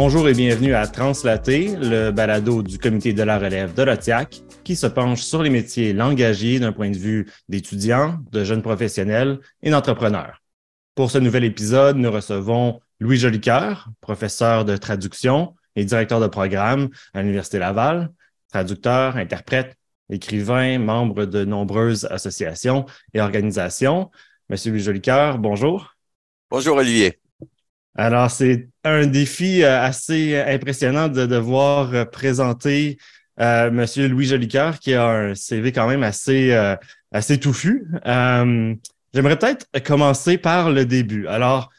Bonjour et bienvenue à Translater, le balado du comité de la relève de l'OTIAC qui se penche sur les métiers langagiers d'un point de vue d'étudiants, de jeunes professionnels et d'entrepreneurs. Pour ce nouvel épisode, nous recevons Louis Jolicoeur, professeur de traduction et directeur de programme à l'Université Laval, traducteur, interprète, écrivain, membre de nombreuses associations et organisations. Monsieur Louis Jolicoeur, bonjour. Bonjour Olivier. Alors, c'est un défi euh, assez impressionnant de devoir euh, présenter euh, Monsieur Louis Jolicoeur, qui a un CV quand même assez, euh, assez touffu. J'aimerais peut-être commencer par le début. Alors,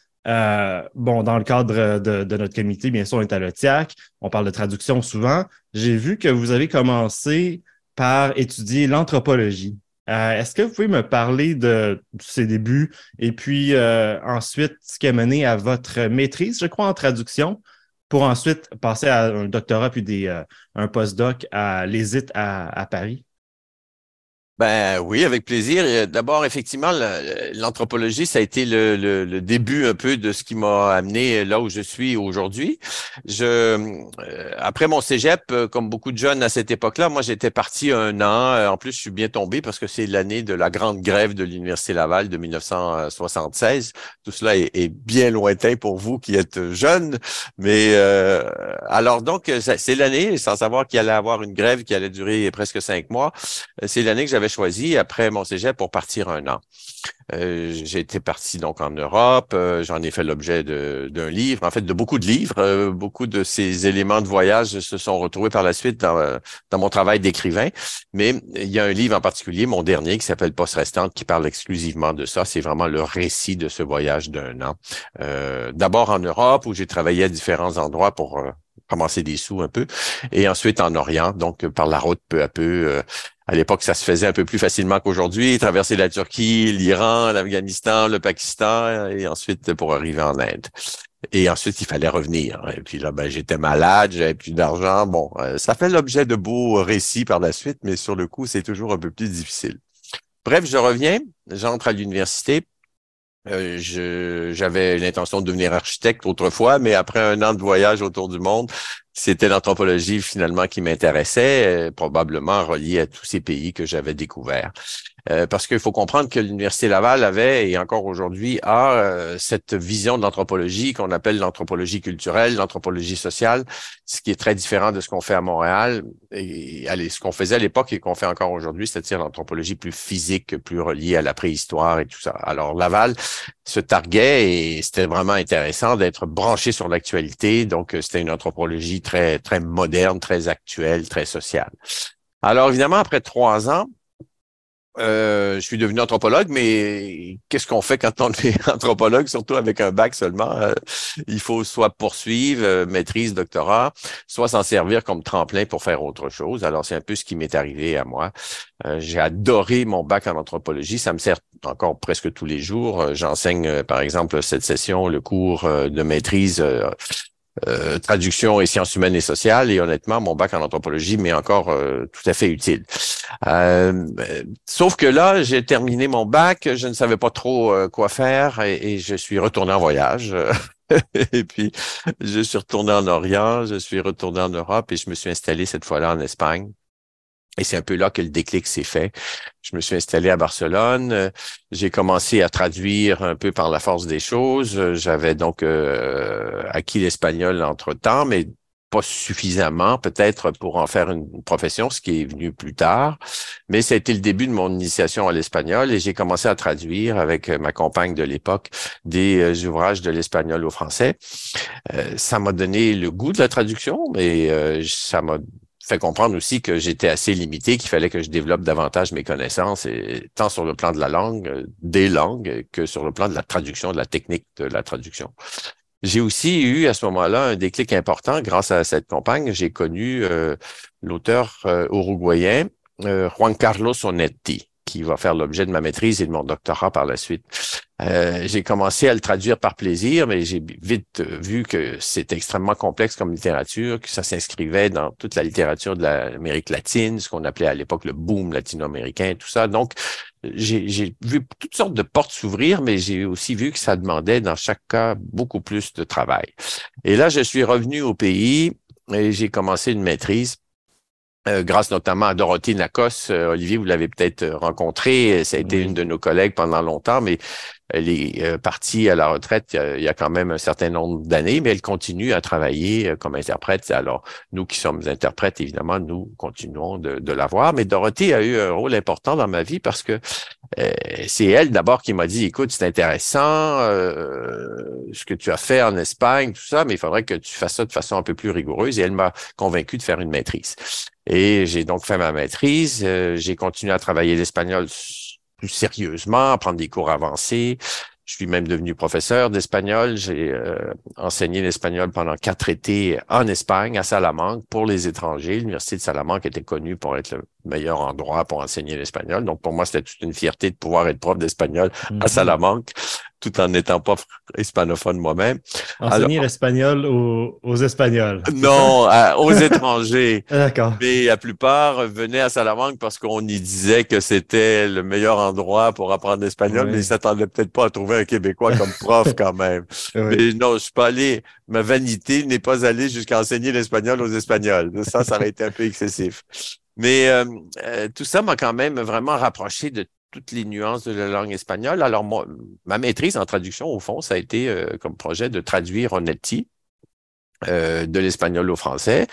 bon, dans le cadre de, de, notre comité, bien sûr, on est à l'OTIAC, on parle de traduction souvent. J'ai vu que vous avez commencé par étudier l'anthropologie. Euh, est-ce que vous pouvez me parler de, ces débuts et puis euh, ensuite ce qui a mené à votre maîtrise, je crois, en traduction, pour ensuite passer à un doctorat puis euh, un postdoc à l'ESIT à Paris? Ben oui, avec plaisir. Euh, d'abord, effectivement, l'anthropologie, ça a été le, début un peu de ce qui m'a amené là où je suis aujourd'hui. Euh, après mon cégep, euh, comme beaucoup de jeunes à cette époque-là, moi j'étais parti un an. En plus, je suis bien tombé parce que c'est l'année de la grande grève de l'université Laval de 1976. Tout cela est, bien lointain pour vous qui êtes jeunes, mais alors donc c'est l'année, sans savoir qu'il allait avoir une grève qui allait durer presque cinq mois. C'est l'année que j'avais choisi après mon cégep pour partir un an. Euh, j'ai été parti donc en Europe. Euh, j'en ai fait l'objet d'un livre, en fait de beaucoup de livres. Euh, beaucoup de ces éléments de voyage se sont retrouvés par la suite dans, dans mon travail d'écrivain. Mais il y a un livre en particulier, mon dernier, qui s'appelle Poste restante, qui parle exclusivement de ça. C'est vraiment le récit de ce voyage d'un an. D'abord en Europe, où j'ai travaillé à différents endroits pour ramasser des sous un peu, et ensuite en Orient, donc par la route peu à peu, à l'époque, ça se faisait un peu plus facilement qu'aujourd'hui, traverser la Turquie, l'Iran, l'Afghanistan, le Pakistan, et ensuite pour arriver en Inde. Et ensuite, il fallait revenir. Et puis là, ben, j'étais malade, j'avais plus d'argent. Bon, euh, ça fait l'objet de beaux récits par la suite, mais sur le coup, c'est toujours un peu plus difficile. Bref, je reviens, j'entre à l'université. Euh, j'avais l'intention de devenir architecte autrefois, mais après un an de voyage autour du monde, c'était l'anthropologie finalement qui m'intéressait, euh, probablement relié à tous ces pays que j'avais découverts. Euh, parce qu'il faut comprendre que l'Université Laval avait, et encore aujourd'hui, a euh, cette vision de l'anthropologie qu'on appelle l'anthropologie culturelle, l'anthropologie sociale, ce qui est très différent de ce qu'on fait à Montréal, et allez, ce qu'on faisait à l'époque et qu'on fait encore aujourd'hui, c'est-à-dire l'anthropologie plus physique, plus reliée à la préhistoire et tout ça. Alors Laval se targuait et c'était vraiment intéressant d'être branché sur l'actualité, donc c'était une anthropologie très, très moderne, très actuelle, très sociale. Alors évidemment, après trois ans, euh, je suis devenu anthropologue, mais qu'est-ce qu'on fait quand on est anthropologue, surtout avec un bac seulement? Euh, il faut soit poursuivre, euh, maîtrise, doctorat, soit s'en servir comme tremplin pour faire autre chose. Alors, c'est un peu ce qui m'est arrivé à moi. J'ai adoré mon bac en anthropologie. Ça me sert encore presque tous les jours. J'enseigne, par exemple, cette session, le cours de maîtrise euh, traduction et sciences humaines et sociales. Et honnêtement, mon bac en anthropologie m'est encore euh, tout à fait utile. Euh, sauf que là, j'ai terminé mon bac, je ne savais pas trop quoi faire et, et, je suis retourné en voyage. et puis, je suis retourné en Orient, je suis retourné en Europe et je me suis installé cette fois-là en Espagne. Et c'est un peu là que le déclic s'est fait. Je me suis installé à Barcelone. J'ai commencé à traduire un peu par la force des choses. J'avais donc euh, acquis l'espagnol entre-temps, mais pas suffisamment peut-être pour en faire une profession, ce qui est venu plus tard. Mais ça a été le début de mon initiation à l'espagnol et j'ai commencé à traduire avec ma compagne de l'époque des euh, ouvrages de l'espagnol au français. Euh, ça m'a donné le goût de la traduction, mais ça m'a fait comprendre aussi que j'étais assez limité, qu'il fallait que je développe davantage mes connaissances, et, tant sur le plan de la langue, euh, des langues, que sur le plan de la traduction, de la technique de la traduction. J'ai aussi eu à ce moment-là un déclic important grâce à cette compagne. J'ai connu euh, l'auteur euh, uruguayen Juan Carlos Onetti qui va faire l'objet de ma maîtrise et de mon doctorat par la suite. Euh, j'ai commencé à le traduire par plaisir, mais j'ai vite vu que c'est extrêmement complexe comme littérature, que ça s'inscrivait dans toute la littérature de l'Amérique latine, ce qu'on appelait à l'époque le boom latino-américain, tout ça. Donc, j'ai vu toutes sortes de portes s'ouvrir, mais j'ai aussi vu que ça demandait dans chaque cas beaucoup plus de travail. Et là, je suis revenu au pays et j'ai commencé une maîtrise euh, grâce notamment à Dorothée Nacos. Euh, Olivier, vous l'avez peut-être rencontré. Ça a été une de nos collègues pendant longtemps, mais elle est euh, partie à la retraite il y, a, quand même un certain nombre d'années, mais elle continue à travailler euh, comme interprète. Alors, nous qui sommes interprètes, évidemment, nous continuons de, de la voir. Mais Dorothée a eu un rôle important dans ma vie parce que euh, c'est elle d'abord qui m'a dit, écoute, c'est intéressant ce que tu as fait en Espagne, tout ça, mais il faudrait que tu fasses ça de façon un peu plus rigoureuse. Et elle m'a convaincu de faire une maîtrise. Et j'ai donc fait ma maîtrise. j'ai continué à travailler l'espagnol plus sérieusement, prendre des cours avancés. Je suis même devenu professeur d'espagnol. J'ai euh, enseigné l'espagnol pendant quatre étés en Espagne, à Salamanque, pour les étrangers. L'université de Salamanque était connue pour être le meilleur endroit pour enseigner l'espagnol. Donc, pour moi, c'était toute une fierté de pouvoir être prof d'espagnol à mm-hmm. Salamanque tout en n'étant pas hispanophone moi-même. Enseigner l'espagnol aux, aux, Espagnols. Non, aux étrangers. D'accord. Mais la plupart venaient à Salamanque parce qu'on y disait que c'était le meilleur endroit pour apprendre l'espagnol, mais ils s'attendaient peut-être pas à trouver un Québécois comme prof quand même. Mais non, je suis pas allé, ma vanité n'est pas allée jusqu'à enseigner l'espagnol aux Espagnols. Ça, ça aurait été un peu excessif. Mais euh, euh, tout ça m'a quand même vraiment rapproché de toutes les nuances de la langue espagnole. Alors, moi, ma maîtrise en traduction, au fond, ça a été euh, comme projet de traduire Onetti, euh, de l'espagnol au français,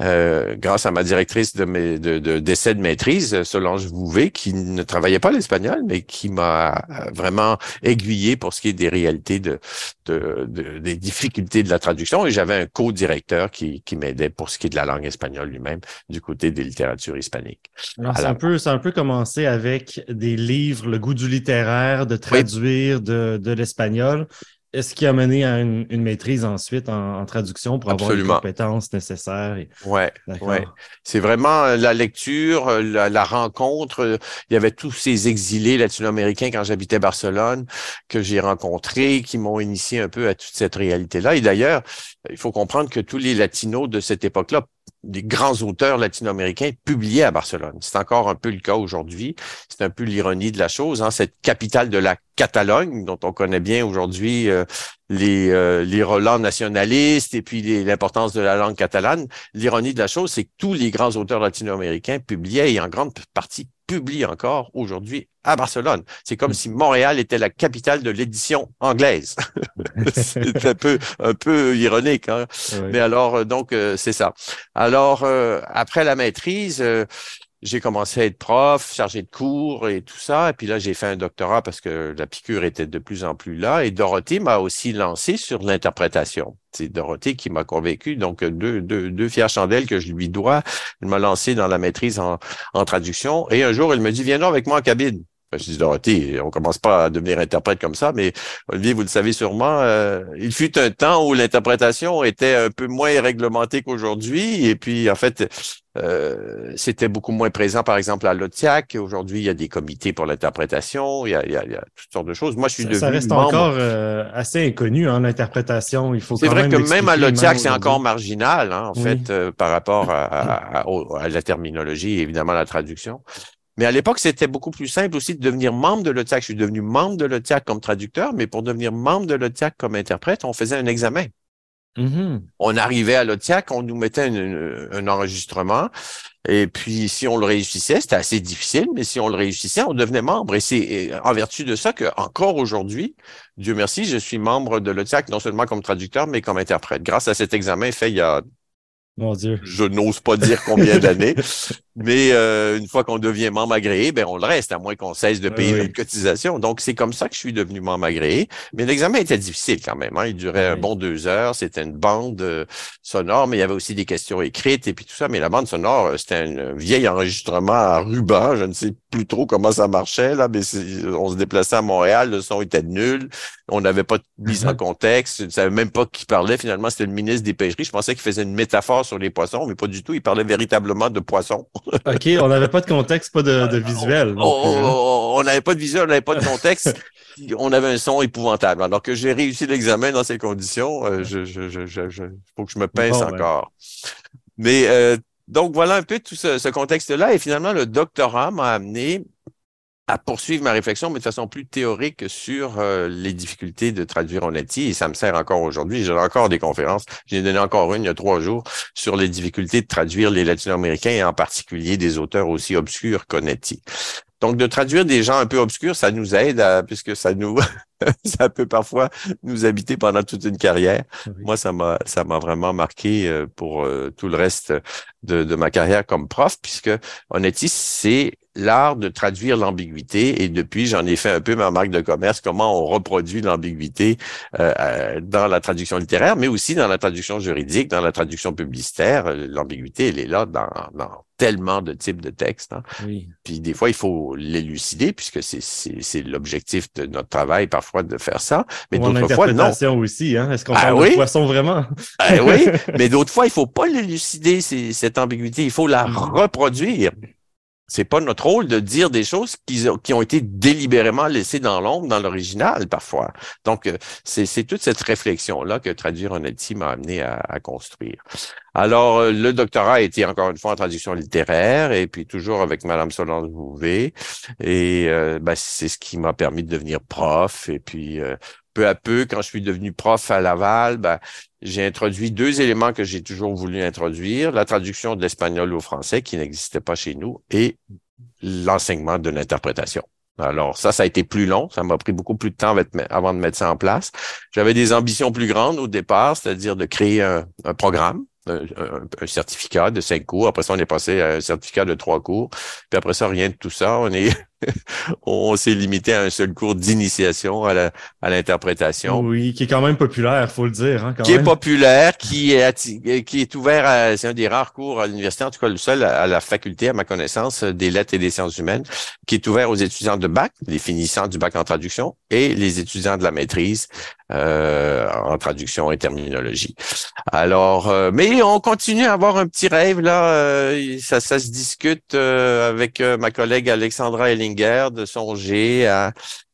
euh, grâce à ma directrice de, mes, de, de d'essai de maîtrise, Solange Vouvet, qui ne travaillait pas l'espagnol, mais qui m'a vraiment aiguillé pour ce qui est des réalités de, de, des difficultés de la traduction. Et j'avais un co-directeur qui, qui m'aidait pour ce qui est de la langue espagnole lui-même, du côté des littératures hispaniques. Alors, c'est un peu, c'est un peu commencé avec des livres, le goût du littéraire, de traduire de, de l'espagnol est-ce qui a mené à une, maîtrise ensuite en, traduction pour avoir les compétences nécessaires? Ouais, ouais. C'est vraiment euh, la lecture, euh, la, rencontre. Euh, il y avait tous ces exilés latino-américains quand j'habitais Barcelone que j'ai rencontrés, qui m'ont initié un peu à toute cette réalité-là. Et d'ailleurs, il faut comprendre que tous les latinos de cette époque-là des grands auteurs latino-américains publiés à Barcelone. C'est encore un peu le cas aujourd'hui. C'est un peu l'ironie de la chose. Hein? Cette capitale de la Catalogne, dont on connaît bien aujourd'hui euh, les, euh, les relents nationalistes et puis l'importance de la langue catalane. L'ironie de la chose, c'est que tous les grands auteurs latino-américains publiaient et en grande partie publient encore aujourd'hui à Barcelone. C'est comme si Montréal était la capitale de l'édition anglaise. c'est un peu, un peu ironique. Hein? Mais alors, euh, donc, euh, c'est ça. Alors, après la maîtrise, j'ai commencé à être prof, chargé de cours et tout ça. Et puis là, j'ai fait un doctorat parce que la piqûre était de plus en plus là. Et Dorothée m'a aussi lancé sur l'interprétation. C'est Dorothée qui m'a convaincu. Donc, deux, deux, deux fières chandelles que je lui dois. Elle m'a lancé dans la maîtrise en, en traduction. Et un jour, elle me dit, viens donc avec moi en cabine. Ben, je dis Dorothée, on commence pas à devenir interprète comme ça, mais Olivier, vous le savez sûrement, euh, il fut un temps où l'interprétation était un peu moins réglementée qu'aujourd'hui, et puis en fait, euh, c'était beaucoup moins présent, par exemple, à l'OTIAC. Aujourd'hui, il y a des comités pour l'interprétation, il, il, y a toutes sortes de choses. Moi, je suis devenu Ça reste encore euh, assez inconnu, hein, l'interprétation. Il faut C'est vrai que même à l'OTIAC, c'est encore marginal, hein, en fait, par rapport à, à, la terminologie et évidemment la traduction. Mais à l'époque, c'était beaucoup plus simple aussi de devenir membre de l'OTIAC. Je suis devenu membre de l'OTIAC comme traducteur, mais pour devenir membre de l'OTIAC comme interprète, on faisait un examen. Mm-hmm. On arrivait à l'OTIAC, on nous mettait un, enregistrement, et puis si on le réussissait, c'était assez difficile, mais si on le réussissait, on devenait membre. Et c'est en vertu de ça que encore aujourd'hui, Dieu merci, je suis membre de l'OTIAC, non seulement comme traducteur, mais comme interprète. Grâce à cet examen fait il y a mon Dieu. Je n'ose pas dire combien d'années, mais euh, une fois qu'on devient membre agréé, ben on le reste, à moins qu'on cesse de payer une cotisation. Donc, c'est comme ça que je suis devenu membre agréé. Mais l'examen était difficile quand même. Hein. Il durait un bon deux heures. C'était une bande euh, sonore, mais il y avait aussi des questions écrites et puis tout ça. Mais la bande sonore, euh, c'était un vieil enregistrement à ruban. Je ne sais plus trop comment ça marchait, là, mais on se déplaçait à Montréal, le son était nul. On n'avait pas de mise en contexte. Je ne savais même pas qui parlait. Finalement, c'était le ministre des Pêcheries. Je pensais qu'il faisait une métaphore sur les poissons, mais pas du tout. Il parlait véritablement de poissons. OK, on n'avait pas de contexte, pas de, visuel. On n'avait pas de visuel, on n'avait pas de contexte. on avait un son épouvantable. Alors que j'ai réussi l'examen dans ces conditions, euh, je, je, je, je, faut que je me pince encore. Mais euh, donc voilà un peu tout ce, ce contexte-là. Et finalement, le doctorat m'a amené à poursuivre ma réflexion, mais de façon plus théorique sur euh, les difficultés de traduire Onetti, et ça me sert encore aujourd'hui. J'ai encore des conférences. J'ai donné encore une il y a trois jours sur les difficultés de traduire les latino-américains et en particulier des auteurs aussi obscurs qu'Onetti. Donc, de traduire des gens un peu obscurs, ça nous aide puisque ça nous, ça peut parfois nous habiter pendant toute une carrière. Moi, ça m'a, ça m'a vraiment marqué euh, pour euh, tout le reste de, de ma carrière comme prof, puisque Onetti, c'est l'art de traduire l'ambiguïté et depuis, j'en ai fait un peu ma marque de commerce, comment on reproduit l'ambiguïté euh, euh, dans la traduction littéraire, mais aussi dans la traduction juridique, dans la traduction publicitaire. L'ambiguïté, elle est là dans, dans tellement de types de textes. Hein. Oui. Puis des fois, il faut l'élucider puisque c'est l'objectif de notre travail parfois de faire ça. Mais d'autres fois, non. aussi, hein? Est-ce qu'on ah parle de poisson vraiment? ah, oui, mais d'autres fois, il faut pas l'élucider, cette ambiguïté. Il faut la mm. reproduire c'est pas notre rôle de dire des choses qui, qui ont été délibérément laissées dans l'ombre dans l'original parfois. Donc, euh, c'est toute cette réflexion-là que Traduire un m'a amené à, construire. Alors, euh, le doctorat a été encore une fois en traduction littéraire et puis toujours avec Madame Solange Bouvet. Et euh, ben, c'est ce qui m'a permis de devenir prof. Et puis, peu à peu, quand je suis devenu prof à Laval, ben, j'ai introduit deux éléments que j'ai toujours voulu introduire, la traduction de l'espagnol au français qui n'existait pas chez nous et l'enseignement de l'interprétation. Alors ça, ça a été plus long, ça m'a pris beaucoup plus de temps avant de mettre ça en place. J'avais des ambitions plus grandes au départ, c'est-à-dire de créer un, programme un, certificat de cinq cours. Après ça, on est passé à un certificat de trois cours. Puis après ça, rien de tout ça. On est on s'est limité à un seul cours d'initiation à l'interprétation. oui, qui est quand même populaire, faut le dire. Hein, qui est populaire, qui est, qui est ouvert à, c'est un des rares cours à l'université, en tout cas le seul à, la faculté, à ma connaissance, des lettres et des sciences humaines, qui est ouvert aux étudiants de bac, les finissants du bac en traduction, et les étudiants de la maîtrise euh, en traduction et terminologie. Alors, euh, mais on continue à avoir un petit rêve là, euh, ça, ça se discute avec ma collègue Alexandra Elling de songer à,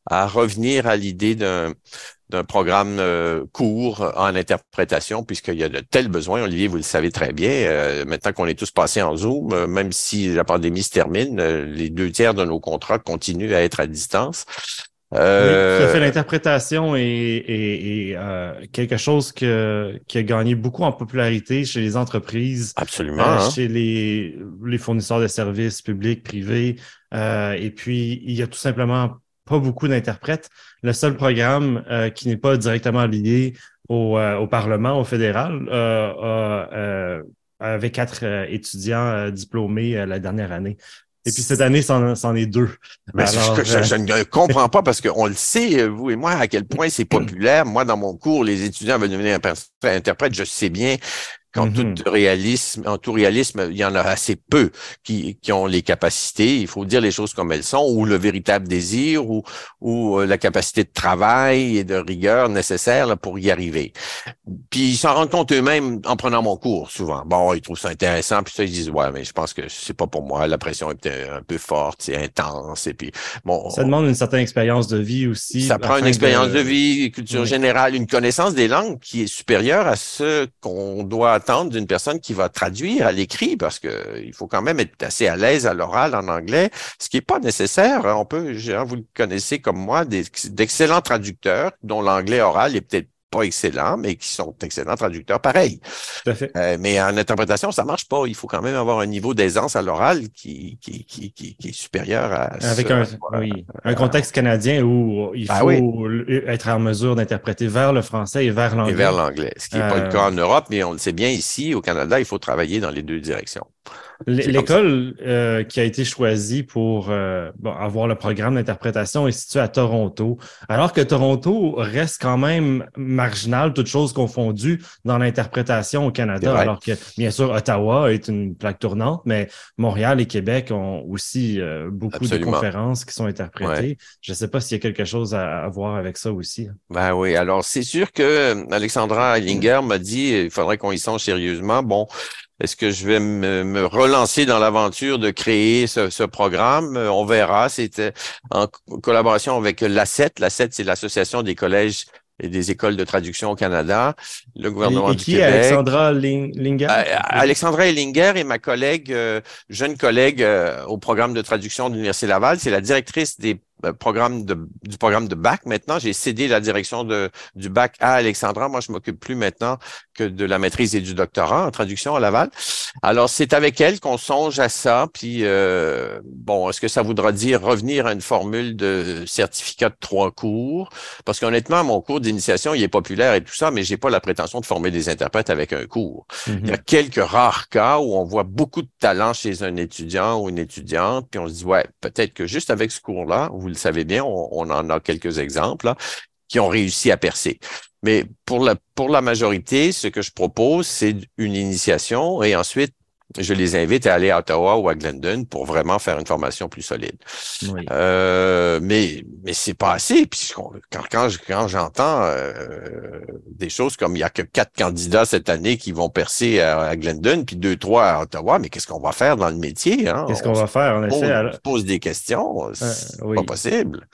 revenir à l'idée d'un d'un programme euh, court en interprétation, puisqu'il y a de tels besoins. Olivier, vous le savez très bien. Euh, maintenant qu'on est tous passés en Zoom, euh, même si la pandémie se termine, les deux tiers de nos contrats continuent à être à distance. Euh... fait l'interprétation est, quelque chose que, qui a gagné beaucoup en popularité chez les entreprises, absolument, hein. chez les, les fournisseurs de services publics, privés, euh, et puis, il y a tout simplement pas beaucoup d'interprètes. Le seul programme euh, qui n'est pas directement lié au, euh, au Parlement, au fédéral, avait quatre étudiants diplômés la dernière année. Et puis cette année, c'en est deux. Mais je, ne comprends pas parce qu'on le sait, vous et moi, à quel point c'est populaire. Moi, dans mon cours, les étudiants veulent devenir interprètes. Je sais bien en tout mm-hmm. réalisme, en tout réalisme, il y en a assez peu qui, qui ont les capacités, il faut dire les choses comme elles sont, ou le véritable désir, ou, ou euh, la capacité de travail et de rigueur nécessaire pour y arriver. Puis ils s'en rendent compte eux-mêmes en prenant mon cours, souvent. Bon, ils trouvent ça intéressant, puis ça, ils disent Ouais, mais je pense que c'est pas pour moi, la pression est un peu forte, c'est intense, et puis bon. Ça demande une certaine expérience de vie aussi. Ça prend une expérience de, vie, une culture générale, une connaissance des langues qui est supérieure à ce qu'on doit d'une personne qui va traduire à l'écrit parce que il faut quand même être assez à l'aise à l'oral en anglais, ce qui n'est pas nécessaire. On peut, vous le connaissez comme moi, d'excellents traducteurs dont l'anglais oral est peut-être pas excellents, mais qui sont excellents traducteurs pareil. Tout à fait. Euh, mais en interprétation, ça marche pas. Il faut quand même avoir un niveau d'aisance à l'oral qui, qui, qui, qui, est supérieur à Avec un, oui, un contexte canadien où il ben faut être en mesure d'interpréter vers le français et vers l'anglais. Et vers l'anglais, ce qui n'est pas le cas en euh, Europe, mais on le sait bien ici, au Canada, il faut travailler dans les deux directions. L'école euh, qui a été choisie pour euh, avoir le programme d'interprétation est située à Toronto, alors que Toronto reste quand même marginal, toutes choses confondues, dans l'interprétation au Canada, alors que bien sûr Ottawa est une plaque tournante, mais Montréal et Québec ont aussi euh, beaucoup de conférences qui sont interprétées. Je ne sais pas s'il y a quelque chose à, voir avec ça aussi. Ben oui, alors c'est sûr que Alexandra Ellinger m'a dit il faudrait qu'on y songe sérieusement. Bon, Est-ce que je vais me, relancer dans l'aventure de créer ce, programme? On verra. C'était en collaboration avec l'ACET. L'ACET, c'est l'Association des collèges et des écoles de traduction au Canada, le gouvernement et, qui, du Québec. Alexandra Linger? Euh, Alexandra Linger est ma collègue, euh, jeune collègue euh, au programme de traduction de l'Université Laval. C'est la directrice des euh, programme de, du programme de bac. Maintenant, j'ai cédé la direction de, du bac à Alexandra. Moi, je m'occupe plus maintenant que de la maîtrise et du doctorat en traduction à Laval. Alors, c'est avec elle qu'on songe à ça. Puis, euh, bon, est-ce que ça voudra dire revenir à une formule de certificat de trois cours? Parce qu'honnêtement, mon cours d'initiation, il est populaire et tout ça, mais j'ai pas la prétention de former des interprètes avec un cours. Il y a mm-hmm. quelques rares cas où on voit beaucoup de talent chez un étudiant ou une étudiante, puis on se dit, ouais, peut-être que juste avec ce cours-là, vous le savez bien, on, en a quelques exemples qui ont réussi à percer. Mais pour la, pour la majorité, ce que je propose, c'est une initiation et ensuite je les invite à aller à Ottawa ou à Glendon pour vraiment faire une formation plus solide. Euh, mais mais c'est pas assez. Puis quand, quand, quand j'entends euh, des choses comme il y a que quatre candidats cette année qui vont percer à, Glendon, puis deux, trois à Ottawa, mais qu'est-ce qu'on va faire dans le métier? Hein? Qu'est-ce qu'on va faire, en effet? On se pose des questions. C'est euh, pas possible.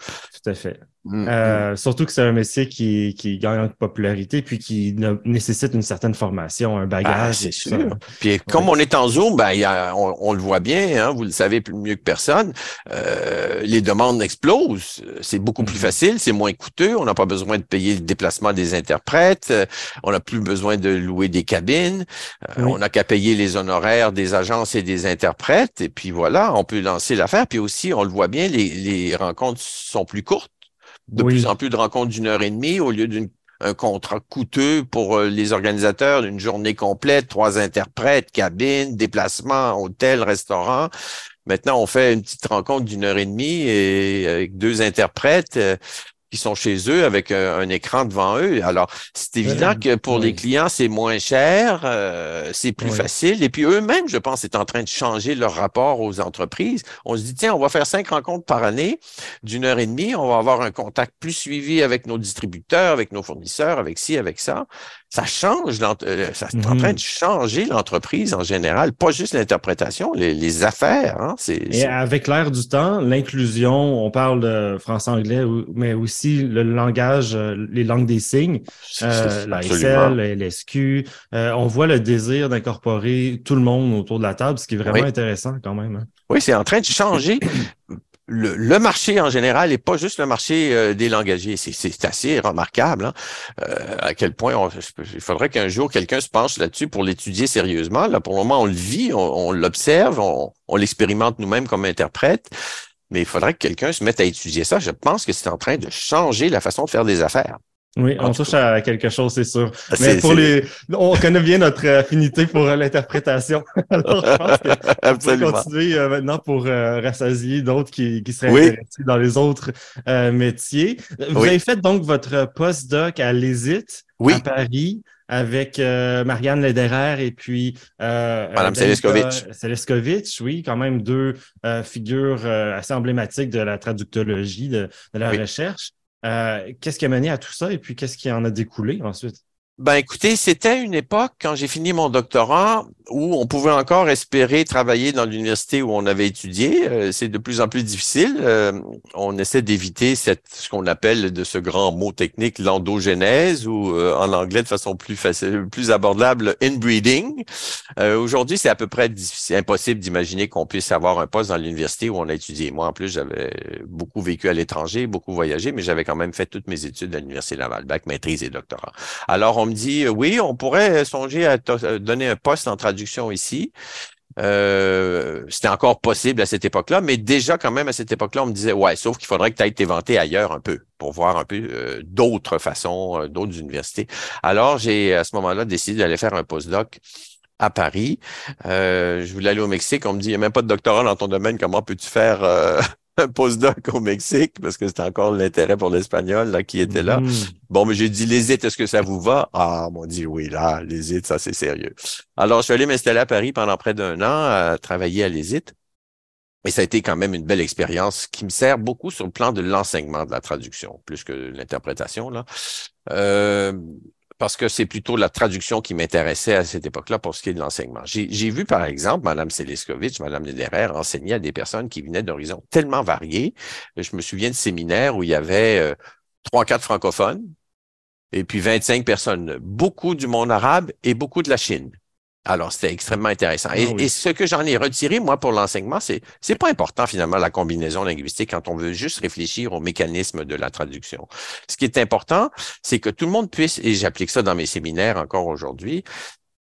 Tout à fait. Mm, euh, mm. Surtout que c'est un métier qui, qui gagne en popularité puis qui nécessite une certaine formation, un bagage. Ah, c'est sûr. Puis comme on est en Zoom, ben, on, le voit bien, hein, vous le savez plus mieux que personne, euh, les demandes explosent. C'est beaucoup plus mm-hmm. facile, c'est moins coûteux, on n'a pas besoin de payer le déplacement des interprètes, on n'a plus besoin de louer des cabines, euh, on n'a qu'à payer les honoraires des agences et des interprètes, et puis voilà, on peut lancer l'affaire. Puis aussi, on le voit bien, les, les rencontres sont plus courtes de plus en plus de rencontres d'une heure et demie au lieu d'un contrat coûteux pour euh, les organisateurs d'une journée complète, trois interprètes, cabines, déplacements, hôtel, restaurant. Maintenant, on fait une petite rencontre d'une heure et demie et avec deux interprètes. Qui sont chez eux avec un, écran devant eux. Alors, c'est évident que pour les clients, c'est moins cher, euh, c'est plus facile. Et puis eux-mêmes, je pense, sont en train de changer leur rapport aux entreprises. On se dit, tiens, on va faire cinq rencontres par année d'une heure et demie. On va avoir un contact plus suivi avec nos distributeurs, avec nos fournisseurs, avec ci, avec ça ça change, euh, ça est en train mhm. de changer l'entreprise en général, pas juste l'interprétation, les, affaires. Hein, Et avec l'ère du temps, l'inclusion, on parle de français-anglais, mais aussi le langage, euh, les langues des signes, euh, la SL, l'SQ. on voit le désir d'incorporer tout le monde autour de la table, ce qui est vraiment intéressant quand même. Hein. Oui, c'est en train de changer le, marché en général et pas juste le marché euh, des. C'est assez remarquable hein. euh, à quel point il faudrait qu'un jour quelqu'un se penche là-dessus pour l'étudier sérieusement. Là, pour le moment, on le vit, on, l'observe, on, on l'expérimente nous-mêmes comme interprète. Mais il faudrait que quelqu'un se mette à étudier ça. Je pense que c'est en train de changer la façon de faire des affaires. Oui, on touche à quelque chose, c'est sûr. Ah, Mais pour les, on connaît bien notre affinité pour euh, l'interprétation. Alors, je pense qu'on va continuer euh, maintenant pour euh, rassasier d'autres qui, qui seraient intéressés dans les autres métiers. Vous avez fait donc votre postdoc à l'ESIT à Paris avec Marianne Lederer et puis Madame Seleskovitch. Seleskovitch, oui, quand même deux figures assez emblématiques de la traductologie, de, de la recherche. Euh, qu'est-ce qui a mené à tout ça et puis qu'est-ce qui en a découlé ensuite? Ben écoutez, c'était une époque quand j'ai fini mon doctorat où on pouvait encore espérer travailler dans l'université où on avait étudié. Euh, c'est de plus en plus difficile. Euh, on essaie d'éviter cette ce qu'on appelle de ce grand mot technique l'endogénèse ou euh, en anglais de façon plus facile, plus abordable inbreeding. Aujourd'hui, c'est à peu près impossible d'imaginer qu'on puisse avoir un poste dans l'université où on a étudié. Moi, en plus, j'avais beaucoup vécu à l'étranger, beaucoup voyagé, mais j'avais quand même fait toutes mes études à l'université Laval, bac, maîtrise et doctorat. Alors, on me dit, euh, oui, on pourrait songer à euh, donner un poste en traduction ici. Euh, c'était encore possible à cette époque-là, mais déjà quand même à cette époque-là, on me disait, ouais, sauf qu'il faudrait que tu ailles t'éventer ailleurs un peu pour voir un peu d'autres façons, d'autres universités. Alors, j'ai à ce moment-là décidé d'aller faire un postdoc à Paris. je voulais aller au Mexique. On me dit, il n'y a même pas de doctorat dans ton domaine. Comment peux-tu faire un postdoc au Mexique parce que c'était encore l'intérêt pour l'espagnol là qui était là. Mm-hmm. Bon, mais j'ai dit les est-ce que ça vous va? Ah, m'ont dit oui là, les ça c'est sérieux. Alors je suis allé m'installer à Paris pendant près d'un an à travailler à l'ESIT. Et ça a été quand même une belle expérience qui me sert beaucoup sur le plan de l'enseignement de la traduction, plus que l'interprétation. là. Euh, parce que c'est plutôt la traduction qui m'intéressait à cette époque-là pour ce qui est de l'enseignement. J'ai vu, par exemple, Mme Seliskovic, Mme Lederer enseigner à des personnes qui venaient d'horizons tellement variés. Je me souviens de séminaires où il y avait euh, trois, quatre francophones et puis 25 personnes, beaucoup du monde arabe et beaucoup de la Chine. Alors, c'était extrêmement intéressant. Et, ah ce que j'en ai retiré, moi, pour l'enseignement, c'est c'est pas important, finalement, la combinaison linguistique quand on veut juste réfléchir au mécanisme de la traduction. Ce qui est important, c'est que tout le monde puisse, et j'applique ça dans mes séminaires encore aujourd'hui,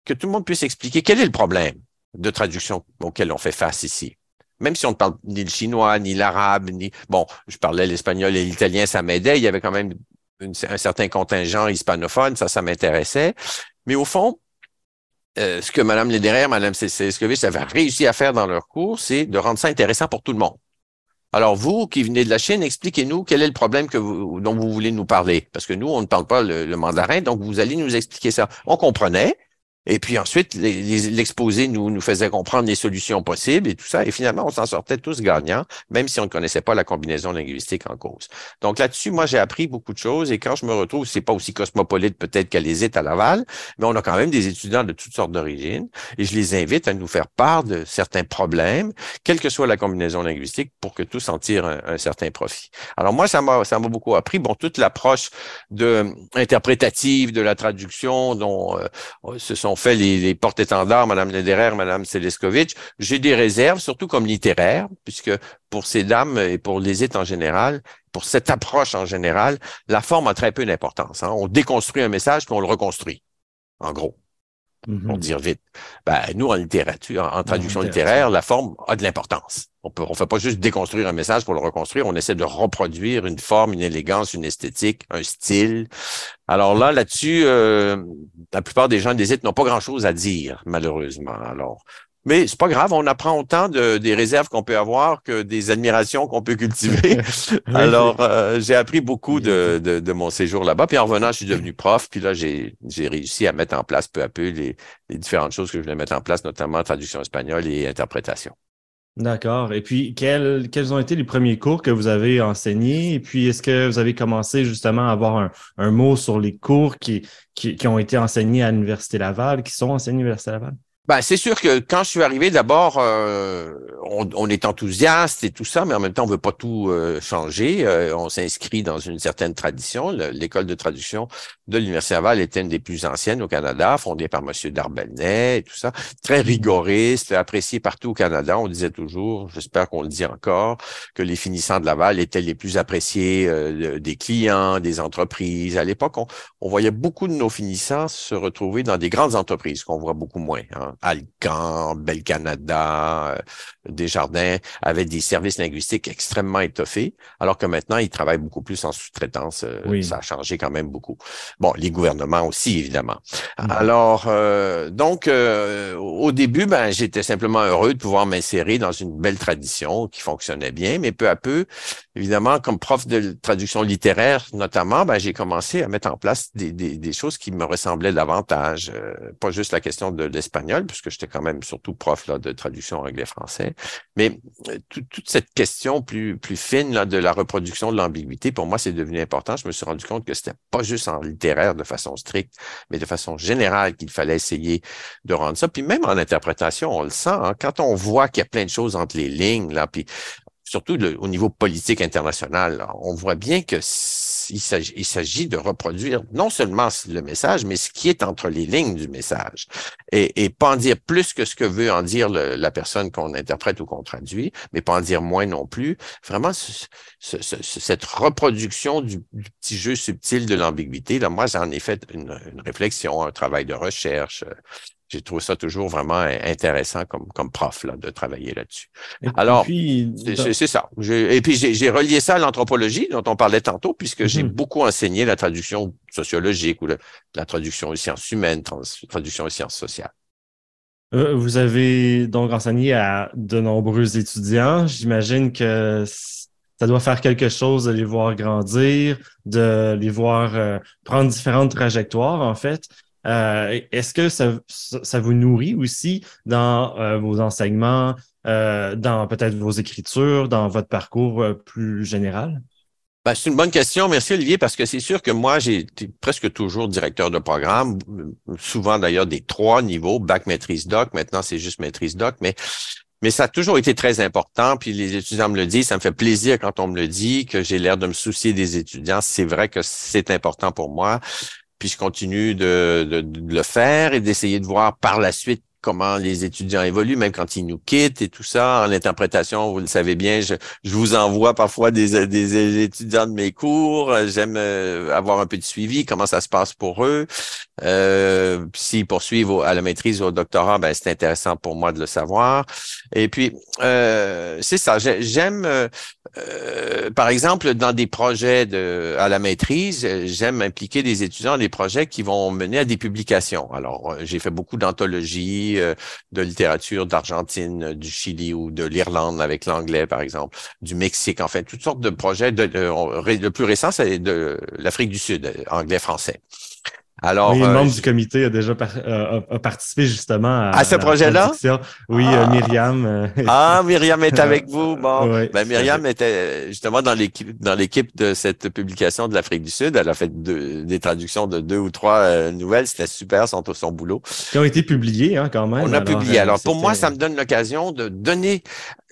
que tout le monde puisse expliquer quel est le problème de traduction auquel on fait face ici. Même si on ne parle ni le chinois, ni l'arabe, ni... Bon, je parlais l'espagnol et l'italien, ça m'aidait. Il y avait quand même un certain contingent hispanophone, ça, ça m'intéressait. Mais au fond, euh, ce que Mme Lederer, Mme Seskovich avaient réussi à faire dans leur cours, c'est de rendre ça intéressant pour tout le monde. Alors, vous qui venez de la Chine, expliquez-nous quel est le problème que dont vous voulez nous parler. Parce que nous, on ne parle pas le mandarin, donc vous allez nous expliquer ça. On comprenait, et puis ensuite, l'exposé nous, nous faisait comprendre les solutions possibles et tout ça. Et finalement, on s'en sortait tous gagnants, même si on ne connaissait pas la combinaison linguistique en cause. Donc là-dessus, moi, j'ai appris beaucoup de choses. Et quand je me retrouve, c'est pas aussi cosmopolite peut-être qu'à l'ESIT à Laval, mais on a quand même des étudiants de toutes sortes d'origines. Et je les invite à nous faire part de certains problèmes, quelle que soit la combinaison linguistique, pour que tous en tirent un, certain profit. Alors moi, ça m'a ça m'a beaucoup appris. Bon, toute l'approche de interprétative de la traduction dont euh, se sont fait les, porte-étendards, Mme Lederer, Mme Seleskovic. J'ai des réserves, surtout comme littéraire, puisque pour ces dames et pour les élites en général, pour cette approche en général, la forme a très peu d'importance. Hein. On déconstruit un message, puis on le reconstruit, en gros pour mm-hmm. dire vite. Ben, nous, en littérature, en, traduction littéraire, la forme a de l'importance. On peut, on fait pas juste déconstruire un message pour le reconstruire, on essaie de reproduire une forme, une élégance, une esthétique, un style. Alors là, là-dessus, euh, la plupart des gens des n'ont pas grand-chose à dire, malheureusement. Alors, mais c'est pas grave, on apprend autant de, des réserves qu'on peut avoir que des admirations qu'on peut cultiver. Alors, euh, j'ai appris beaucoup de, de, de mon séjour là-bas. Puis en revenant, je suis devenu prof. Puis là, j'ai réussi à mettre en place peu à peu les, les différentes choses que je voulais mettre en place, notamment traduction espagnole et interprétation. D'accord. Et puis, quels, quels ont été les premiers cours que vous avez enseignés? Et puis, est-ce que vous avez commencé justement à avoir un, un mot sur les cours qui, qui, qui ont été enseignés à l'Université Laval, qui sont enseignés à l'Université Laval? Ben, c'est sûr que quand je suis arrivé, d'abord, euh, on, est enthousiaste et tout ça, mais en même temps, on veut pas tout euh, changer. Euh, on s'inscrit dans une certaine tradition. L'école de traduction de l'Université Laval était une des plus anciennes au Canada, fondée par M. Darbelnet et tout ça. Très rigoriste, apprécié partout au Canada. On disait toujours, j'espère qu'on le dit encore, que les finissants de Laval étaient les plus appréciés des clients, des entreprises. À l'époque, on, on, voyait beaucoup de nos finissants se retrouver dans des grandes entreprises, qu'on voit beaucoup moins. Hein. Alcan, Bel Canada, euh, Desjardins avaient des services linguistiques extrêmement étoffés, alors que maintenant, ils travaillent beaucoup plus en sous-traitance. Euh, ça a changé quand même beaucoup. Bon, les gouvernements aussi, évidemment. Alors, euh, donc, au début, ben, j'étais simplement heureux de pouvoir m'insérer dans une belle tradition qui fonctionnait bien, mais peu à peu, évidemment, comme prof de traduction littéraire notamment, ben, j'ai commencé à mettre en place des, des, des, choses qui me ressemblaient davantage. pas juste la question de l'espagnol, puisque j'étais quand même surtout prof là, de traduction anglais-français. Mais euh, toute cette question plus, plus fine là, de la reproduction de l'ambiguïté, pour moi, c'est devenu important. Je me suis rendu compte que c'était pas juste en littéraire de façon stricte, mais de façon générale qu'il fallait essayer de rendre ça. Puis même en interprétation, on le sent. Hein, quand on voit qu'il y a plein de choses entre les lignes, là, puis surtout au niveau politique international, on voit bien que il s'agit de reproduire non seulement le message, mais ce qui est entre les lignes du message. Et, pas en dire plus que ce que veut en dire la personne qu'on interprète ou qu'on traduit, mais pas en dire moins non plus. Vraiment, cette reproduction du, petit jeu subtil de l'ambiguïté, là, moi, j'en ai fait une, réflexion, un travail de recherche j'ai trouvé ça toujours vraiment intéressant comme, comme prof là, de travailler là-dessus. Alors, c'est ça. Et puis, j'ai relié ça à l'anthropologie dont on parlait tantôt, puisque j'ai mm-hmm. beaucoup enseigné la traduction sociologique ou la traduction aux sciences humaines, traduction aux sciences sociales. Euh, vous avez donc enseigné à de nombreux étudiants. J'imagine que ça doit faire quelque chose de les voir grandir, de les voir euh, prendre différentes trajectoires, en fait. Euh, est-ce que ça, vous nourrit aussi dans euh, vos enseignements, euh, dans peut-être vos écritures, dans votre parcours plus général? Ben, c'est une bonne question. Merci, Olivier, parce que c'est sûr que moi, j'ai été presque toujours directeur de programme, souvent d'ailleurs des trois niveaux, bac maîtrise doc. Maintenant, c'est juste maîtrise doc, mais mais ça a toujours été très important, puis les étudiants me le disent, ça me fait plaisir quand on me le dit, que j'ai l'air de me soucier des étudiants. C'est vrai que c'est important pour moi, puis je continue de, de le faire et d'essayer de voir par la suite comment les étudiants évoluent, même quand ils nous quittent et tout ça. En interprétation, vous le savez bien, je, je vous envoie parfois des, des, étudiants de mes cours. J'aime euh, avoir un peu de suivi, comment ça se passe pour eux. Euh, S'ils poursuivent à la maîtrise ou au doctorat, ben, c'est intéressant pour moi de le savoir. Et puis, euh, c'est ça, j'aime, euh, euh, par exemple, dans des projets à la maîtrise, j'aime impliquer des étudiants dans des projets qui vont mener à des publications. Alors, j'ai fait beaucoup d'anthologies, euh, de littérature d'Argentine, du Chili ou de l'Irlande avec l'anglais, par exemple, du Mexique, enfin, toutes sortes de projets. Le plus récent, c'est de l'Afrique du Sud, anglais-français. Alors, oui, le membre euh, du comité a déjà euh, a participé justement à, ce projet-là? Oui, euh, ah. Myriam. ah, Myriam est avec vous. Bon, ben, Myriam était justement dans l'équipe dans l'équipe de cette publication de l'Afrique du Sud. Elle a fait des traductions de deux ou trois nouvelles. C'était super son, son boulot. Qui ont été publiées hein, quand même. On a publié. Alors pour moi, ça me donne l'occasion de donner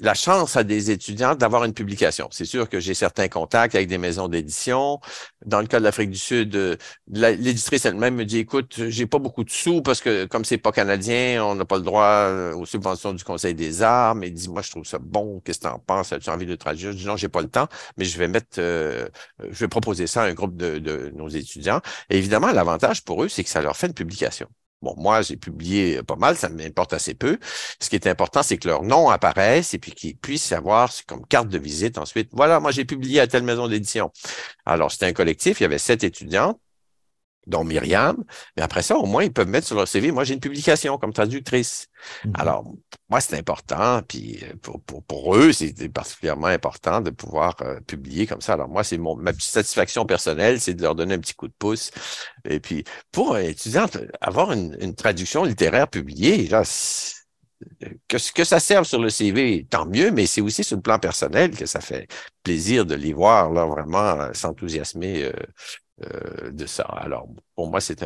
la chance à des étudiants d'avoir une publication. C'est sûr que j'ai certains contacts avec des maisons d'édition. Dans le cas de l'Afrique du Sud, l'éditrice elle-même me dit, écoute, j'ai pas beaucoup de sous parce que comme c'est pas canadien, on n'a pas le droit euh, aux subventions du Conseil des arts. Mais dis, moi, je trouve ça bon. Qu'est-ce que en penses? As-tu envie de traduire? Je dis, non, j'ai pas le temps, mais je vais mettre, euh, je vais proposer ça à un groupe de, de nos étudiants. Et évidemment, l'avantage pour eux, c'est que ça leur fait une publication. Bon, moi, j'ai publié pas mal, ça m'importe assez peu. Ce qui est important, c'est que leur nom apparaisse et puis qu'ils puissent savoir comme carte de visite ensuite. Voilà, moi, j'ai publié à telle maison d'édition. Alors, c'était un collectif, il y avait sept étudiantes dont Myriam. Mais après ça, au moins, ils peuvent mettre sur leur CV, moi, j'ai une publication comme traductrice. Mhm. Alors, moi, c'est important. Puis euh, pour, pour, pour eux, c'est particulièrement important de pouvoir euh, publier comme ça. Alors, moi, c'est mon ma petite satisfaction personnelle, c'est de leur donner un petit coup de pouce. Et puis, pour un étudiant, avoir une, une traduction littéraire publiée, là, que, que ça serve sur le CV, tant mieux, mais c'est aussi sur le plan personnel que ça fait plaisir de les voir là vraiment euh, s'enthousiasmer euh, de ça. Alors, pour moi, c'est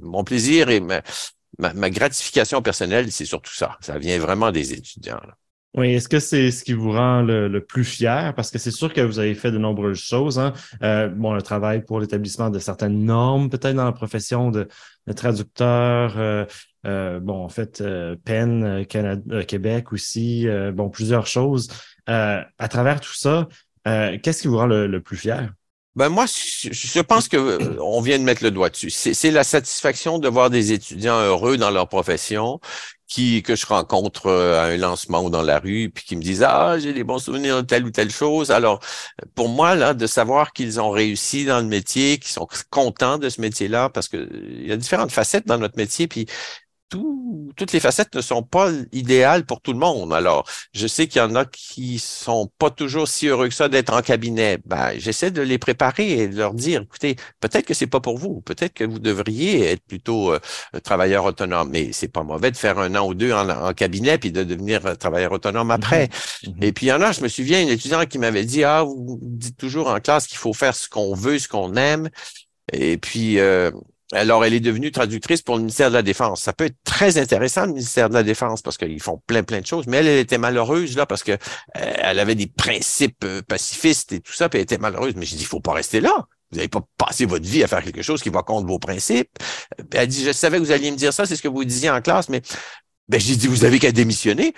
mon plaisir et ma, gratification personnelle, c'est surtout ça. Ça vient vraiment des étudiants. Oui, est-ce que c'est ce qui vous rend le, plus fier? Parce que c'est sûr que vous avez fait de nombreuses choses. Hein? Euh, bon, le travail pour l'établissement de certaines normes, peut-être dans la profession de, traducteur. Euh, bon, en fait, PEN, Canada, Québec aussi. bon, plusieurs choses. à travers tout ça, qu'est-ce qui vous rend le plus fier? Ben moi, je pense que euh, on vient de mettre le doigt dessus. C'est la satisfaction de voir des étudiants heureux dans leur profession, qui que je rencontre euh, à un lancement ou dans la rue, puis qui me disent ah j'ai des bons souvenirs de telle ou telle chose. Alors pour moi là, de savoir qu'ils ont réussi dans le métier, qu'ils sont contents de ce métier-là, parce que il y a différentes facettes dans notre métier, puis toutes les facettes ne sont pas idéales pour tout le monde. Alors, je sais qu'il y en a qui sont pas toujours si heureux que ça d'être en cabinet. Ben, j'essaie de les préparer et de leur dire, écoutez, peut-être que c'est pas pour vous. Peut-être que vous devriez être plutôt euh, travailleur autonome. Mais c'est pas mauvais de faire un an ou deux en, cabinet puis de devenir euh, travailleur autonome après. Mm-hmm. Mm-hmm. Et puis, il y en a, je me souviens, une étudiante qui m'avait dit, ah, vous dites toujours en classe qu'il faut faire ce qu'on veut, ce qu'on aime. Et puis, euh, alors, elle est devenue traductrice pour le ministère de la Défense. Ça peut être très intéressant, le ministère de la Défense, parce qu'ils font plein, plein de choses. Mais elle, elle était malheureuse, là, parce que euh, elle avait des principes euh, pacifistes et tout ça, puis elle était malheureuse. Mais j'ai dit, il faut pas rester là. Vous n'allez pas passer votre vie à faire quelque chose qui va contre vos principes. Elle dit, je savais que vous alliez me dire ça, c'est ce que vous disiez en classe, mais ben, j'ai dit, vous avez qu'à démissionner.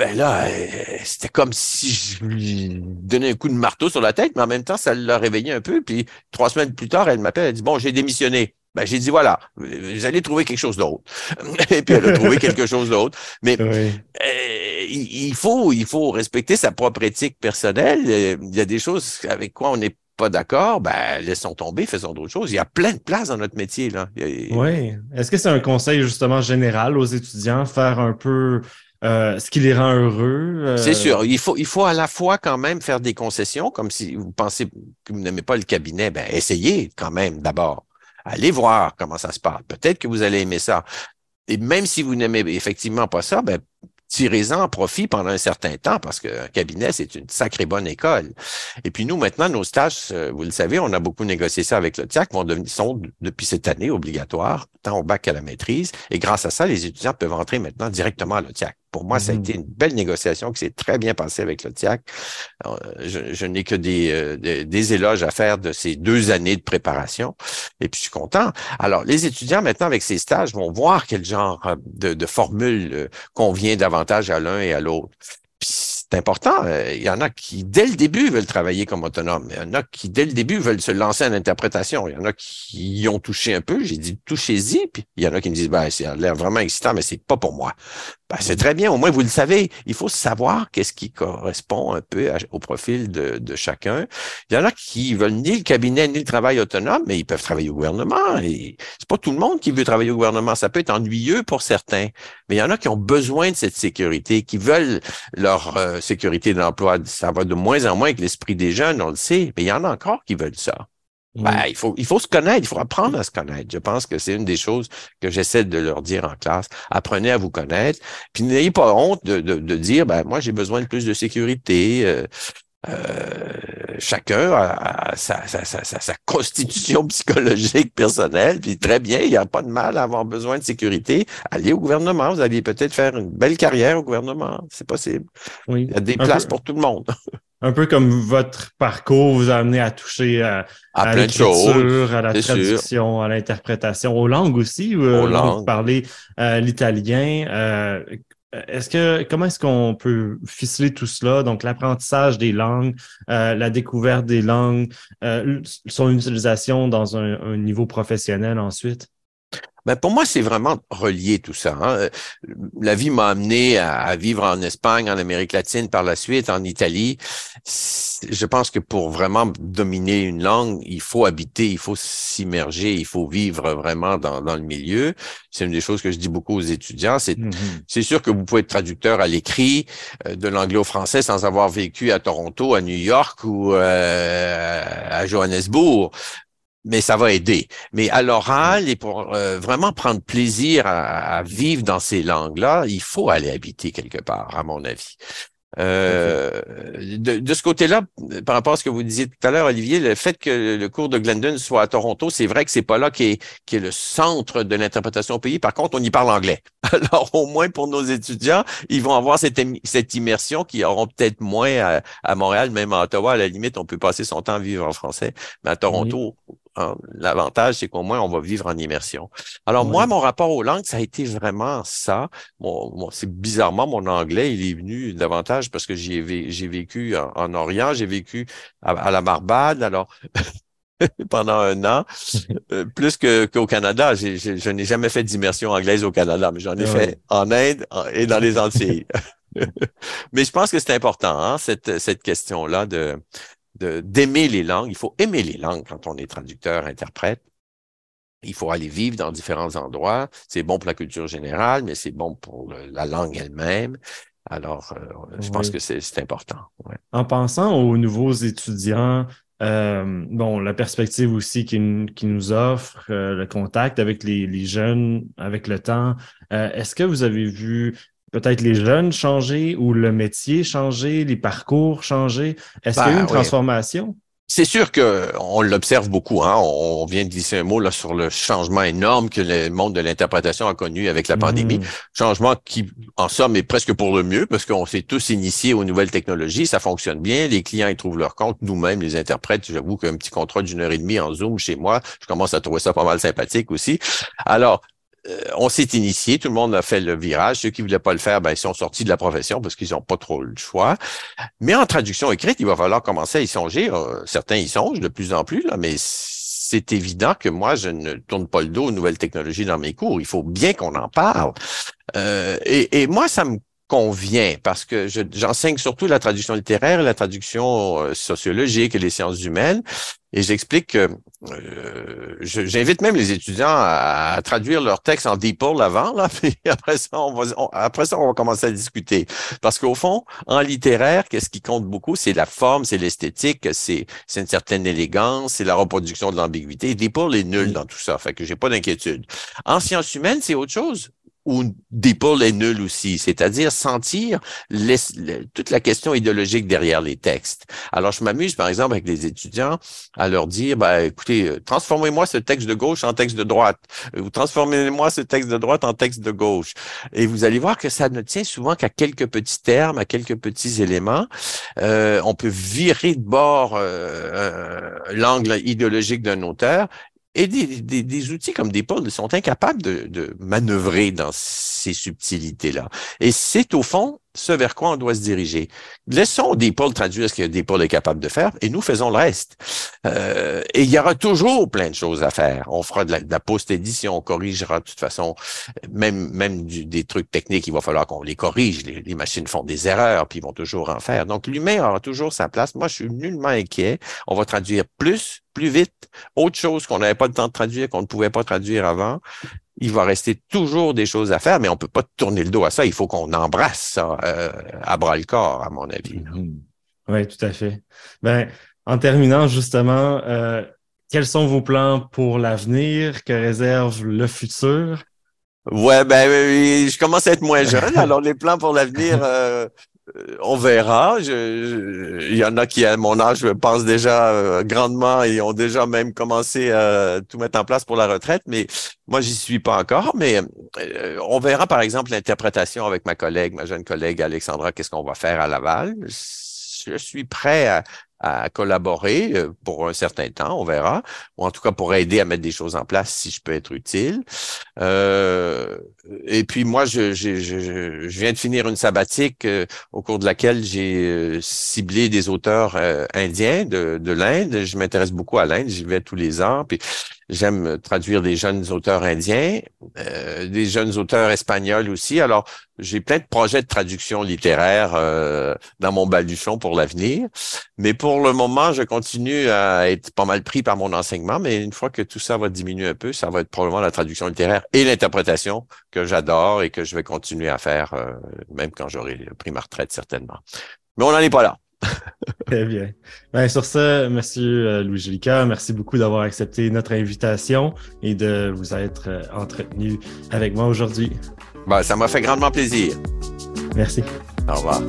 Ben là, euh, c'était comme si je lui donnais un coup de marteau sur la tête, mais en même temps, ça l'a réveillé un peu. Puis trois semaines plus tard, elle m'appelle, elle dit Bon, j'ai démissionné. Ben, j'ai dit voilà, vous allez trouver quelque chose d'autre. Et puis elle a trouvé quelque chose d'autre. Mais euh, il faut, il faut respecter sa propre éthique personnelle. Il y a des choses avec quoi on n'est pas d'accord, ben laissons tomber, faisons d'autres choses. Il y a plein de places dans notre métier. Là. Oui. Est-ce que c'est un conseil justement général aux étudiants, faire un peu euh, ce qui les rend heureux. Euh, C'est sûr. Il faut, il faut à la fois quand même faire des concessions, comme si vous pensez que vous n'aimez pas le cabinet, ben essayez quand même d'abord. Allez voir comment ça se passe. Peut-être que vous allez aimer ça. Et même si vous n'aimez effectivement pas ça, ben tirez-en profit pendant un certain temps parce qu'un cabinet, c'est une sacrée bonne école. Et puis nous, maintenant, nos stages, euh, vous le savez, on a beaucoup négocié ça avec le TIAC, vont devenir, sont depuis cette année obligatoires, tant au bac qu'à la maîtrise. Et grâce à ça, les étudiants peuvent entrer maintenant directement à l'OTIAC. Pour moi, ça a été une belle négociation qui s'est très bien passée avec le TIAC. Je, je n'ai que des, des, des, éloges à faire de ces deux années de préparation. Et puis, je suis content. Alors, les étudiants, maintenant, avec ces stages, vont voir quel genre de, de formule euh, convient davantage à l'un et à l'autre c'est important. Euh, il y en a qui, dès le début, veulent travailler comme autonome. Il y en a qui, dès le début, veulent se lancer en interprétation. Il y en a qui y ont touché un peu. J'ai dit, touchez-y. Puis il y en a qui me disent, ben, c'est l'air vraiment excitant, mais c'est pas pour moi. Ben, c'est très bien. Au moins, vous le savez. Il faut savoir qu'est-ce qui correspond un peu au profil de, chacun. Il y en a qui veulent ni le cabinet, ni le travail autonome, mais ils peuvent travailler au gouvernement. Et c'est pas tout le monde qui veut travailler au gouvernement. Ça peut être ennuyeux pour certains. Mais il y en a qui ont besoin de cette sécurité, qui veulent leur euh, sécurité de l'emploi, ça va de moins en moins avec l'esprit des jeunes, on le sait, mais il y en a encore qui veulent ça. Ben, il, faut, il faut se connaître, il faut apprendre à se connaître. Je pense que c'est une des choses que j'essaie de leur dire en classe. Apprenez à vous connaître. Puis n'ayez pas honte de, de, de dire, ben, moi, j'ai besoin de plus de sécurité. Euh, euh, chacun a, sa, sa, sa, sa, constitution psychologique personnelle, puis très bien, il n'y a pas de mal à avoir besoin de sécurité. Allez au gouvernement, vous allez peut-être faire une belle carrière au gouvernement, c'est possible. Oui. Il y a des places pour tout le monde. un peu comme votre parcours vous a amené à toucher à, à, l'écriture, à la traduction, à l'interprétation, aux langues aussi. Euh, aux langues. Vous parlez euh, l'italien. Euh, est-ce que comment est-ce qu'on peut ficeler tout cela? Donc, l'apprentissage des langues, euh, la découverte des langues, euh, son utilisation dans un, niveau professionnel ensuite? Ben pour moi, c'est vraiment relié tout ça. Hein. La vie m'a amené à, vivre en Espagne, en Amérique latine, par la suite, en Italie. Je pense que pour vraiment dominer une langue, il faut habiter, il faut s'immerger, il faut vivre vraiment dans, dans le milieu. C'est une des choses que je dis beaucoup aux étudiants. C'est mm-hmm. sûr que vous pouvez être traducteur à l'écrit euh, de l'anglais au français sans avoir vécu à Toronto, à New York ou euh, à Johannesburg mais ça va aider. Mais à l'oral, et pour euh, vraiment prendre plaisir à, vivre dans ces langues-là, il faut aller habiter quelque part, à mon avis. Euh, de, ce côté-là, par rapport à ce que vous disiez tout à l'heure, Olivier, le fait que le cours de Glendon soit à Toronto, c'est vrai que c'est pas là qui est, qui est le centre de l'interprétation au pays. Par contre, on y parle anglais. Alors, au moins pour nos étudiants, ils vont avoir cette, cette immersion qu'ils auront peut-être moins à, à, Montréal, même à Ottawa. À la limite, on peut passer son temps à vivre en français. Mais à Toronto, l'avantage, c'est qu'au moins, on va vivre en immersion. Alors, moi, mon rapport aux langues, ça a été vraiment ça. Bon, c'est bizarrement, mon anglais, il est venu davantage parce que j'ai vécu en, Orient, j'ai vécu à, la Barbade. Alors, pendant un an, euh, plus qu'au Canada. je n'ai jamais fait d'immersion anglaise au Canada, mais j'en ai ah fait en Inde et dans les Antilles. mais je pense que c'est important, hein, cette, cette question-là de, d'aimer les langues. Il faut aimer les langues quand on est traducteur, interprète. Il faut aller vivre dans différents endroits. C'est bon pour la culture générale, mais c'est bon pour la langue elle-même. Alors, euh, je pense que c'est important. En pensant aux nouveaux étudiants, euh, bon, la perspective aussi qui, nous offre, euh, le contact avec les, les, jeunes, avec le temps, est-ce que vous avez vu peut-être les jeunes changer ou le métier changer, les parcours changer? Est-ce qu'il y a eu ben une transformation? C'est sûr qu'on l'observe beaucoup. Hein? On vient de glisser un mot là sur le changement énorme que le monde de l'interprétation a connu avec la pandémie. Mm. Changement qui, en somme, est presque pour le mieux parce qu'on s'est tous initiés aux nouvelles technologies. Ça fonctionne bien. Les clients ils trouvent leur compte. Nous-mêmes, les interprètes, j'avoue qu'un petit contrat d'une heure et demie en Zoom chez moi, je commence à trouver ça pas mal sympathique aussi. Alors, on s'est initié, tout le monde a fait le virage. Ceux qui voulaient pas le faire, ben, ils sont sortis de la profession parce qu'ils n'ont pas trop le choix. Mais en traduction écrite, il va falloir commencer à y songer. Euh, certains y songent de plus en plus, là, mais c'est évident que moi, je ne tourne pas le dos aux nouvelles technologies dans mes cours. Il faut bien qu'on en parle. Euh, et, moi, ça me convient parce que j'enseigne surtout la traduction littéraire, la traduction euh, sociologique et les sciences humaines. Et j'explique que euh, j'invite même les étudiants à, traduire leur texte en DeepL avant, là, puis après ça, on va, après ça, on va commencer à discuter. Parce qu'au fond, en littéraire, qu'est-ce qui compte beaucoup, c'est la forme, c'est l'esthétique, c'est une certaine élégance, c'est la reproduction de l'ambiguïté. DeepL est nul dans tout ça, fait que j'ai pas d'inquiétude. En sciences humaines, c'est autre chose où DePaul est nul aussi, c'est-à-dire sentir toute la question idéologique derrière les textes. Alors, je m'amuse, par exemple, avec les étudiants à leur dire, bah, écoutez, euh, transformez-moi ce texte de gauche en texte de droite, ou transformez-moi ce texte de droite en texte de gauche. Et vous allez voir que ça ne tient souvent qu'à quelques petits termes, à quelques petits éléments. Euh, on peut virer de bord euh, l'angle idéologique d'un auteur et des, des, outils comme des pôles sont incapables de, de manœuvrer dans ces subtilités-là. Et c'est au fond ce vers quoi on doit se diriger. Laissons pôles traduire ce que pôles est capable de faire et nous faisons le reste. Euh, et il y aura toujours plein de choses à faire. On fera de la, post-édition, on corrigera de toute façon, même, des trucs techniques, il va falloir qu'on les corrige. Les, les, machines font des erreurs, puis ils vont toujours en faire. Donc l'humain aura toujours sa place. Moi, je suis nullement inquiet. On va traduire plus, plus vite, autre chose qu'on n'avait pas le temps de traduire, qu'on ne pouvait pas traduire avant il va rester toujours des choses à faire, mais on peut pas tourner le dos à ça. Il faut qu'on embrasse ça euh, à bras le corps, à mon avis. Mm-hmm. Oui, tout à fait. Ben, en terminant, justement, euh, quels sont vos plans pour l'avenir? Que réserve le futur? Ouais, ben, je commence à être moins jeune. alors, les plans pour l'avenir, euh, euh, on verra. il y en a qui, à mon âge, pensent déjà euh, grandement et ont déjà même commencé à tout mettre en place pour la retraite. Mais moi, j'y suis pas encore. Mais euh, on verra, par exemple, l'interprétation avec ma collègue, ma jeune collègue Alexandra, qu'est-ce qu'on va faire à Laval. Je suis prêt à, à collaborer euh, pour un certain temps, on verra, ou en tout cas pour aider à mettre des choses en place si je peux être utile. Euh, et puis moi, je, viens de finir une sabbatique euh, au cours de laquelle j'ai ciblé des auteurs indiens de, de l'Inde. Je m'intéresse beaucoup à l'Inde, j'y vais tous les ans. J'aime traduire des jeunes auteurs indiens, euh, des jeunes auteurs espagnols aussi. Alors, j'ai plein de projets de traduction littéraire euh, dans mon baluchon pour l'avenir. Mais pour le moment, je continue à être pas mal pris par mon enseignement. Mais une fois que tout ça va diminuer un peu, ça va être probablement la traduction littéraire et l'interprétation que j'adore et que je vais continuer à faire, euh, même quand j'aurai pris ma retraite certainement. Mais on n'en est pas là. Très bien. Ben, sur ce, Monsieur euh, Louis Jolica, merci beaucoup d'avoir accepté notre invitation et de vous être euh, entretenu avec moi aujourd'hui. Ben, ça m'a fait grandement plaisir. Merci. Au revoir.